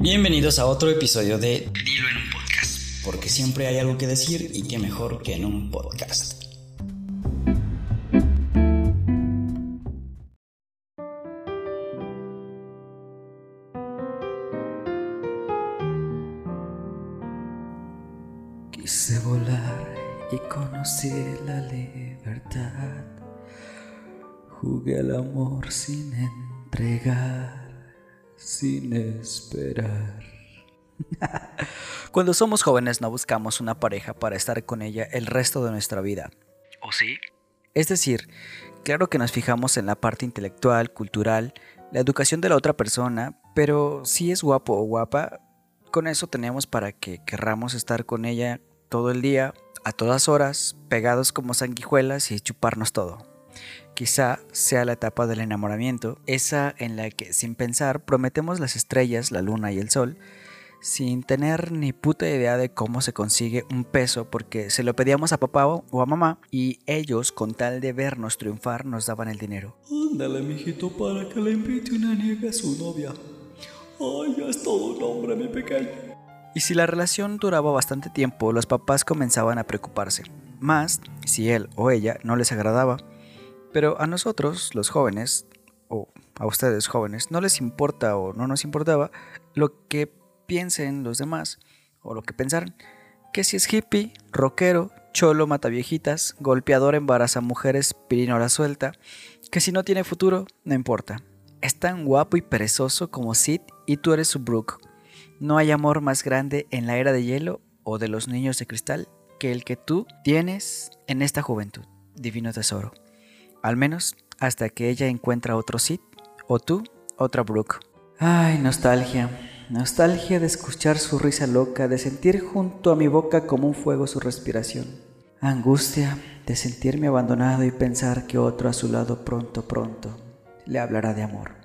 Bienvenidos a otro episodio de Dilo en un podcast, porque siempre hay algo que decir y qué mejor que en un podcast. Quise volar y conocí la libertad. Jugué al amor sin entregar, sin esperar. Cuando somos jóvenes no buscamos una pareja para estar con ella el resto de nuestra vida. ¿O sí? Es decir, claro que nos fijamos en la parte intelectual, cultural, la educación de la otra persona, pero si es guapo o guapa, con eso tenemos para que querramos estar con ella todo el día, a todas horas, pegados como sanguijuelas y chuparnos todo. Quizá sea la etapa del enamoramiento, esa en la que sin pensar prometemos las estrellas, la luna y el sol, sin tener ni puta idea de cómo se consigue un peso porque se lo pedíamos a papá o a mamá y ellos con tal de vernos triunfar nos daban el dinero. Ándale, mijito, para que le invite una niega a su novia. Ay, ya es todo un hombre, mi pequeño. Y si la relación duraba bastante tiempo, los papás comenzaban a preocuparse, más si él o ella no les agradaba. Pero a nosotros, los jóvenes, o a ustedes jóvenes, no les importa o no nos importaba lo que piensen los demás o lo que pensaran. Que si es hippie, rockero, cholo mata viejitas, golpeador embaraza mujeres, pirinola suelta, que si no tiene futuro, no importa. Es tan guapo y perezoso como Sid y tú eres su Brooke. No hay amor más grande en la era de hielo o de los niños de cristal que el que tú tienes en esta juventud, divino tesoro. Al menos hasta que ella encuentra otro Sid o tú otra Brooke. Ay, nostalgia. Nostalgia de escuchar su risa loca, de sentir junto a mi boca como un fuego su respiración. Angustia de sentirme abandonado y pensar que otro a su lado pronto, pronto le hablará de amor.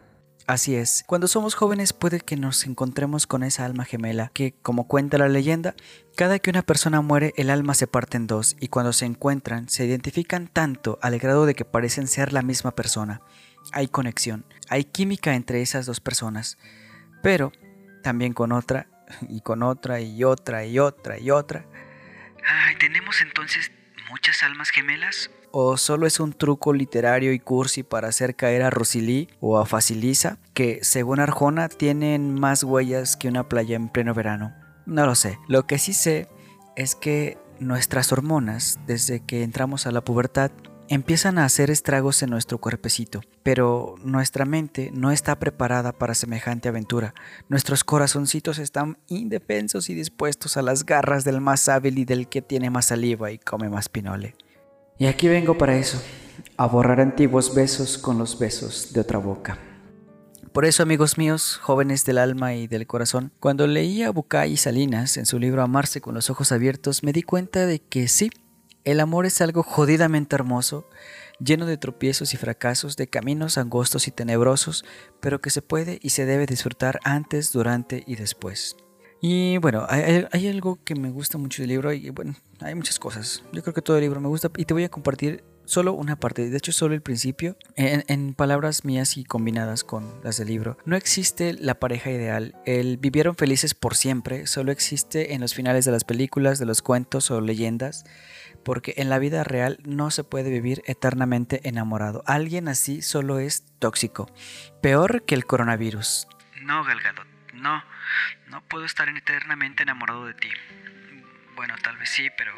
Así es, cuando somos jóvenes puede que nos encontremos con esa alma gemela que, como cuenta la leyenda, cada que una persona muere el alma se parte en dos y cuando se encuentran se identifican tanto al grado de que parecen ser la misma persona. Hay conexión, hay química entre esas dos personas, pero también con otra y con otra y otra y otra y otra. Ay, ¿tenemos entonces muchas almas gemelas? ¿O solo es un truco literario y cursi para hacer caer a Rosilí o a Facilisa, que según Arjona tienen más huellas que una playa en pleno verano? No lo sé. Lo que sí sé es que nuestras hormonas, desde que entramos a la pubertad, empiezan a hacer estragos en nuestro cuerpecito, pero nuestra mente no está preparada para semejante aventura. Nuestros corazoncitos están indefensos y dispuestos a las garras del más hábil y del que tiene más saliva y come más pinole. Y aquí vengo para eso, a borrar antiguos besos con los besos de otra boca. Por eso, amigos míos, jóvenes del alma y del corazón, cuando leía a Bucay y Salinas en su libro Amarse con los ojos abiertos, me di cuenta de que sí, el amor es algo jodidamente hermoso, lleno de tropiezos y fracasos, de caminos angostos y tenebrosos, pero que se puede y se debe disfrutar antes, durante y después. Y bueno, hay, algo que me gusta mucho del libro y bueno, hay muchas cosas. Yo creo que todo el libro me gusta y te voy a compartir solo una parte, de hecho solo el principio, en, en, palabras mías y combinadas con las del libro. No existe la pareja ideal, el vivieron felices por siempre, solo existe en los finales de las películas, de los cuentos o leyendas, porque en la vida real no se puede vivir eternamente enamorado. Alguien así solo es tóxico, peor que el coronavirus. No, Galgadot, no. No puedo estar eternamente enamorado de ti. Bueno, tal vez sí, pero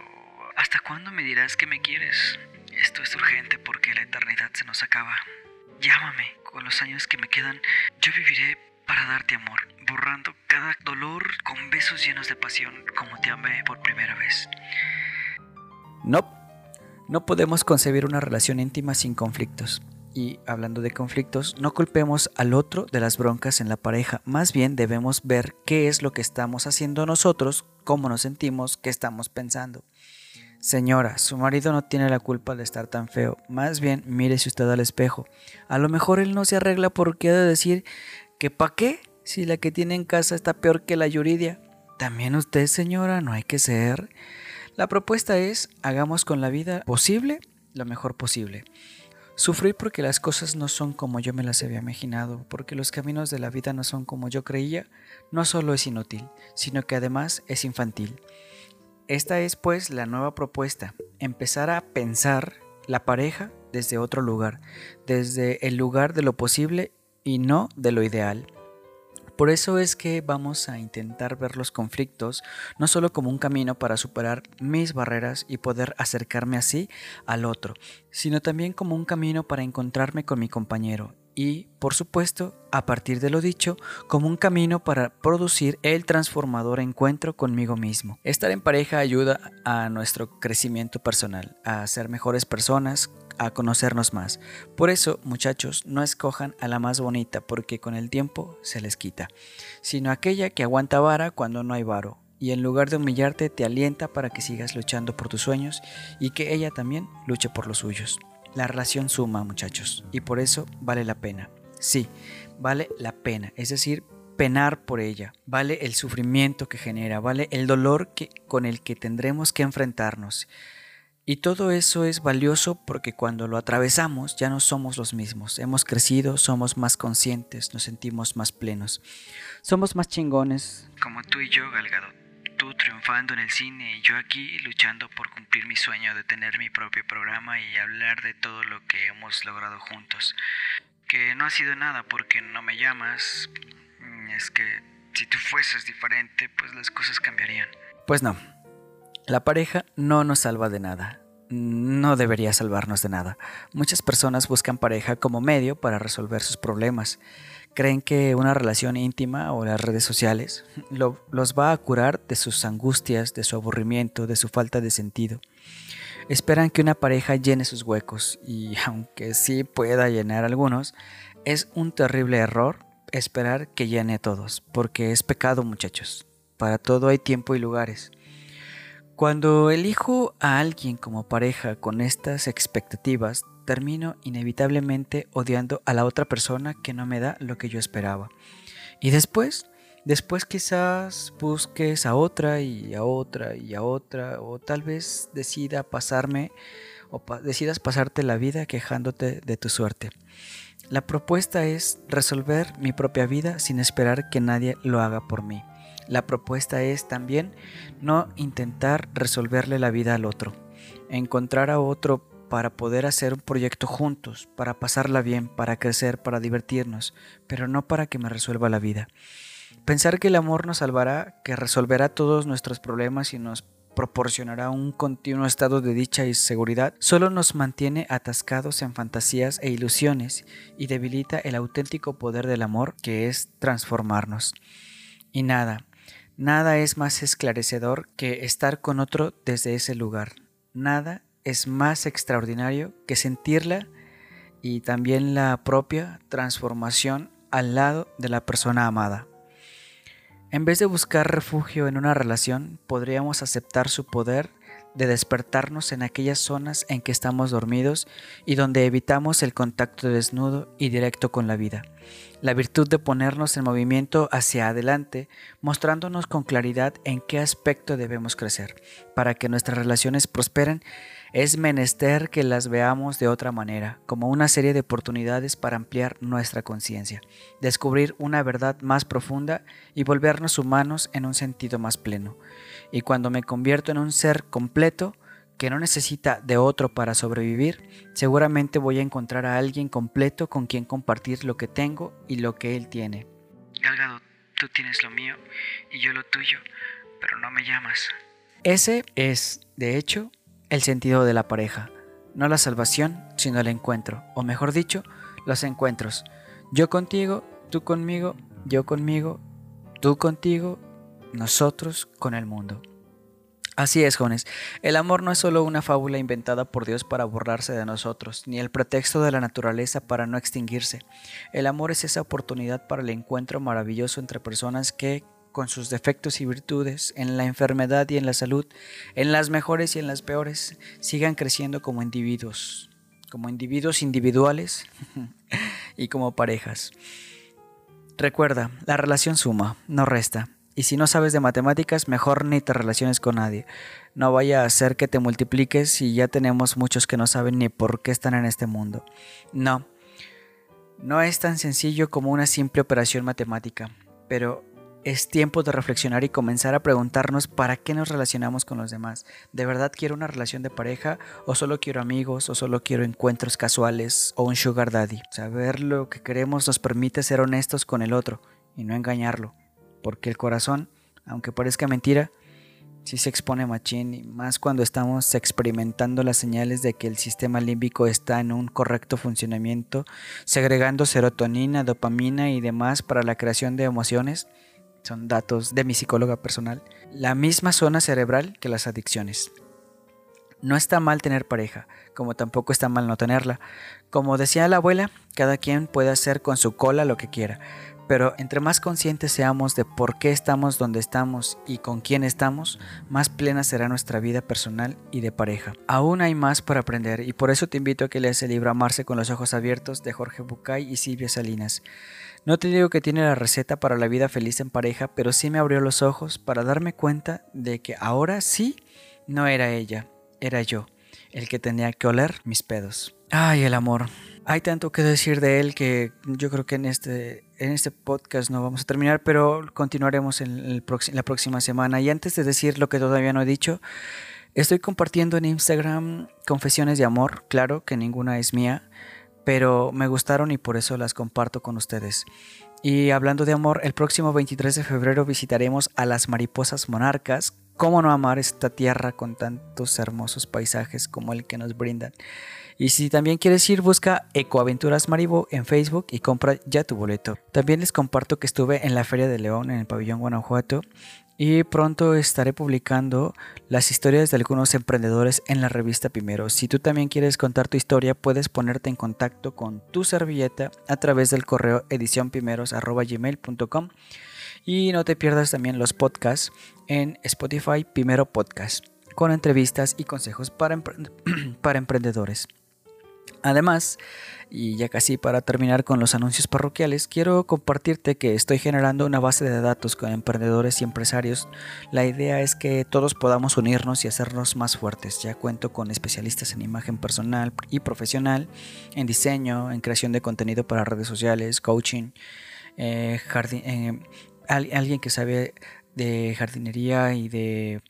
¿hasta cuándo me dirás que me quieres? Esto es urgente porque la eternidad se nos acaba. Llámame, con los años que me quedan, yo viviré para darte amor, borrando cada dolor con besos llenos de pasión, como te amé por primera vez. No, no podemos concebir una relación íntima sin conflictos. Y hablando de conflictos, no culpemos al otro de las broncas en la pareja, más bien debemos ver qué es lo que estamos haciendo nosotros, cómo nos sentimos, qué estamos pensando. Señora, su marido no tiene la culpa de estar tan feo, más bien mírese usted al espejo. A lo mejor él no se arregla porque ha de decir que pa' qué si la que tiene en casa está peor que la Yuridia. También usted, señora, no hay que ser. La propuesta es hagamos con la vida posible lo mejor posible. Sufrí porque las cosas no son como yo me las había imaginado, porque los caminos de la vida no son como yo creía, no solo es inútil, sino que además es infantil. Esta es pues la nueva propuesta, empezar a pensar la pareja desde otro lugar, desde el lugar de lo posible y no de lo ideal. Por eso es que vamos a intentar ver los conflictos no solo como un camino para superar mis barreras y poder acercarme así al otro, sino también como un camino para encontrarme con mi compañero y, por supuesto, a partir de lo dicho, como un camino para producir el transformador encuentro conmigo mismo. Estar en pareja ayuda a nuestro crecimiento personal, a ser mejores personas, a conocernos más. Por eso, muchachos, no escojan a la más bonita porque con el tiempo se les quita, sino aquella que aguanta vara cuando no hay varo y en lugar de humillarte te alienta para que sigas luchando por tus sueños y que ella también luche por los suyos. La relación suma, muchachos, y por eso vale la pena. Sí, vale la pena, es decir, penar por ella, vale el sufrimiento que genera, vale el dolor que, con el que tendremos que enfrentarnos. Y todo eso es valioso porque cuando lo atravesamos ya no somos los mismos. Hemos crecido, somos más conscientes, nos sentimos más plenos. Somos más chingones. Como tú y yo, Galgado. Tú triunfando en el cine y yo aquí luchando por cumplir mi sueño de tener mi propio programa y hablar de todo lo que hemos logrado juntos. Que no ha sido nada porque no me llamas. Es que si tú fueses diferente, pues las cosas cambiarían. Pues no. La pareja no nos salva de nada. No debería salvarnos de nada. Muchas personas buscan pareja como medio para resolver sus problemas. Creen que una relación íntima o las redes sociales los va a curar de sus angustias, de su aburrimiento, de su falta de sentido. Esperan que una pareja llene sus huecos y aunque sí pueda llenar algunos, es un terrible error esperar que llene todos, porque es pecado muchachos. Para todo hay tiempo y lugares. Cuando elijo a alguien como pareja con estas expectativas, termino inevitablemente odiando a la otra persona que no me da lo que yo esperaba. Y después, después quizás busques a otra y a otra y a otra, o tal vez decidas pasarte la vida quejándote de tu suerte. La propuesta es resolver mi propia vida sin esperar que nadie lo haga por mí. La propuesta es también no intentar resolverle la vida al otro, encontrar a otro para poder hacer un proyecto juntos, para pasarla bien, para crecer, para divertirnos, pero no para que me resuelva la vida. Pensar que el amor nos salvará, que resolverá todos nuestros problemas y nos proporcionará un continuo estado de dicha y seguridad, solo nos mantiene atascados en fantasías e ilusiones y debilita el auténtico poder del amor que es transformarnos. Y nada, Nada es más esclarecedor que estar con otro desde ese lugar. Nada es más extraordinario que sentirla y también la propia transformación al lado de la persona amada. En vez de buscar refugio en una relación, podríamos aceptar su poder de despertarnos en aquellas zonas en que estamos dormidos y donde evitamos el contacto desnudo y directo con la vida. La virtud de ponernos en movimiento hacia adelante, mostrándonos con claridad en qué aspecto debemos crecer. Para que nuestras relaciones prosperen, es menester que las veamos de otra manera, como una serie de oportunidades para ampliar nuestra conciencia, descubrir una verdad más profunda y volvernos humanos en un sentido más pleno y cuando me convierto en un ser completo, que no necesita de otro para sobrevivir, seguramente voy a encontrar a alguien completo con quien compartir lo que tengo y lo que él tiene. Galgado, tú tienes lo mío y yo lo tuyo, pero no me llamas. Ese es, de hecho, el sentido de la pareja. No la salvación, sino el encuentro, o mejor dicho, los encuentros. Yo contigo, tú conmigo, yo conmigo, tú contigo nosotros con el mundo. Así es, jóvenes. El amor no es solo una fábula inventada por Dios para burlarse de nosotros, ni el pretexto de la naturaleza para no extinguirse. El amor es esa oportunidad para el encuentro maravilloso entre personas que, con sus defectos y virtudes, en la enfermedad y en la salud, en las mejores y en las peores, sigan creciendo como individuos, como individuos individuales y como parejas. Recuerda, la relación suma, no resta. Y si no sabes de matemáticas, mejor ni te relaciones con nadie. No vaya a ser que te multipliques y ya tenemos muchos que no saben ni por qué están en este mundo. No, no es tan sencillo como una simple operación matemática, pero es tiempo de reflexionar y comenzar a preguntarnos para qué nos relacionamos con los demás. ¿De verdad quiero una relación de pareja o solo quiero amigos o solo quiero encuentros casuales o un sugar daddy? Saber lo que queremos nos permite ser honestos con el otro y no engañarlo, porque el corazón, aunque parezca mentira, sí se expone machín y más cuando estamos experimentando las señales de que el sistema límbico está en un correcto funcionamiento, segregando serotonina, dopamina y demás para la creación de emociones son datos de mi psicóloga personal, la misma zona cerebral que las adicciones. No está mal tener pareja, como tampoco está mal no tenerla. Como decía la abuela, cada quien puede hacer con su cola lo que quiera, pero entre más conscientes seamos de por qué estamos donde estamos y con quién estamos, más plena será nuestra vida personal y de pareja. Aún hay más para aprender y por eso te invito a que leas el libro Amarse con los ojos abiertos de Jorge Bucay y Silvia Salinas. No te digo que tiene la receta para la vida feliz en pareja, pero sí me abrió los ojos para darme cuenta de que ahora sí no era ella, era yo, el que tenía que oler mis pedos. Ay, el amor. Hay tanto que decir de él que yo creo que en este, en este podcast no vamos a terminar, pero continuaremos en la próxima semana. Y antes de decir lo que todavía no he dicho, estoy compartiendo en Instagram confesiones de amor, claro que ninguna es mía pero me gustaron y por eso las comparto con ustedes. Y hablando de amor, el próximo 23 de febrero visitaremos a las mariposas monarcas. ¿Cómo no amar esta tierra con tantos hermosos paisajes como el que nos brindan? Y si también quieres ir, busca Ecoaventuras Maribo en Facebook y compra ya tu boleto. También les comparto que estuve en la Feria de León en el pabellón Guanajuato y pronto estaré publicando las historias de algunos emprendedores en la revista Primero. Si tú también quieres contar tu historia, puedes ponerte en contacto con tu servilleta a través del correo edicionprimeros.gmail.com y no te pierdas también los podcasts en Spotify Primero Podcast con entrevistas y consejos para, para emprendedores. Además, y ya casi para terminar con los anuncios parroquiales, quiero compartirte que estoy generando una base de datos con emprendedores y empresarios. La idea es que todos podamos unirnos y hacernos más fuertes. Ya cuento con especialistas en imagen personal y profesional, en diseño, en creación de contenido para redes sociales, coaching, eh, eh, alguien que sabe de jardinería y de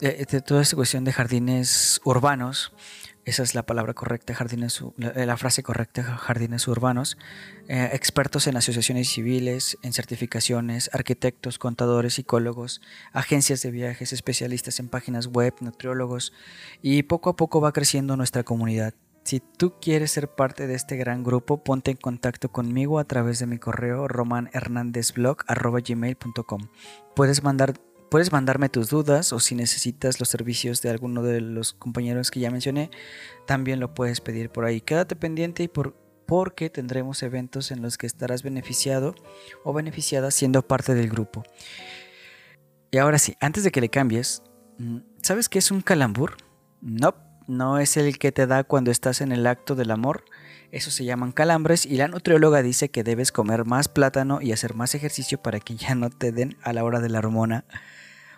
de, toda esta cuestión de jardines urbanos, esa es la palabra correcta, jardines, la, frase correcta, jardines urbanos, eh, expertos en asociaciones civiles, en certificaciones, arquitectos, contadores, psicólogos, agencias de viajes, especialistas en páginas web, nutriólogos, y poco a poco va creciendo nuestra comunidad. Si tú quieres ser parte de este gran grupo, ponte en contacto conmigo a través de mi correo romanhernandezblog.gmail.com. Puedes mandar Puedes mandarme tus dudas o si necesitas los servicios de alguno de los compañeros que ya mencioné, también lo puedes pedir por ahí. Quédate pendiente y por, porque tendremos eventos en los que estarás beneficiado o beneficiada siendo parte del grupo. Y ahora sí, antes de que le cambies, mm, ¿sabes qué es un calambur? No, no es el que te da cuando estás en el acto del amor. Eso se llaman calambres y la nutrióloga dice que debes comer más plátano y hacer más ejercicio para que ya no te den a la hora de la hormona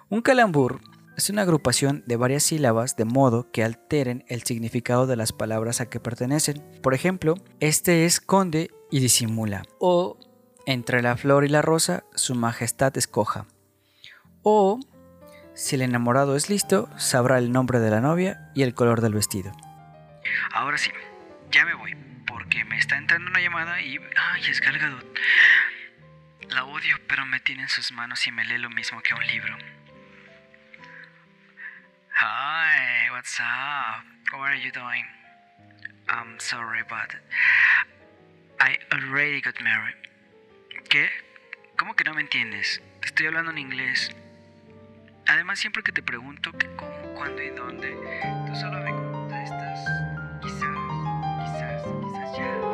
un calambur es una agrupación de varias sílabas de modo que alteren el significado de las palabras a que pertenecen. Por ejemplo, este es conde y disimula. O entre la flor y la rosa, su majestad escoja. O si el enamorado es listo, sabrá el nombre de la novia y el color del vestido. Ahora sí, ya me voy, porque me está entrando una llamada y... ¡Ay, es Galgadot! La odio, pero me tiene en sus manos y me lee lo mismo que un libro. Hi, what's up? How are you doing? I'm sorry, but I already got married. ¿Qué? ¿Cómo que no me entiendes? Te estoy hablando en inglés. Además, siempre que te pregunto qué, cómo, cuándo y dónde, tú solo me contestas. you.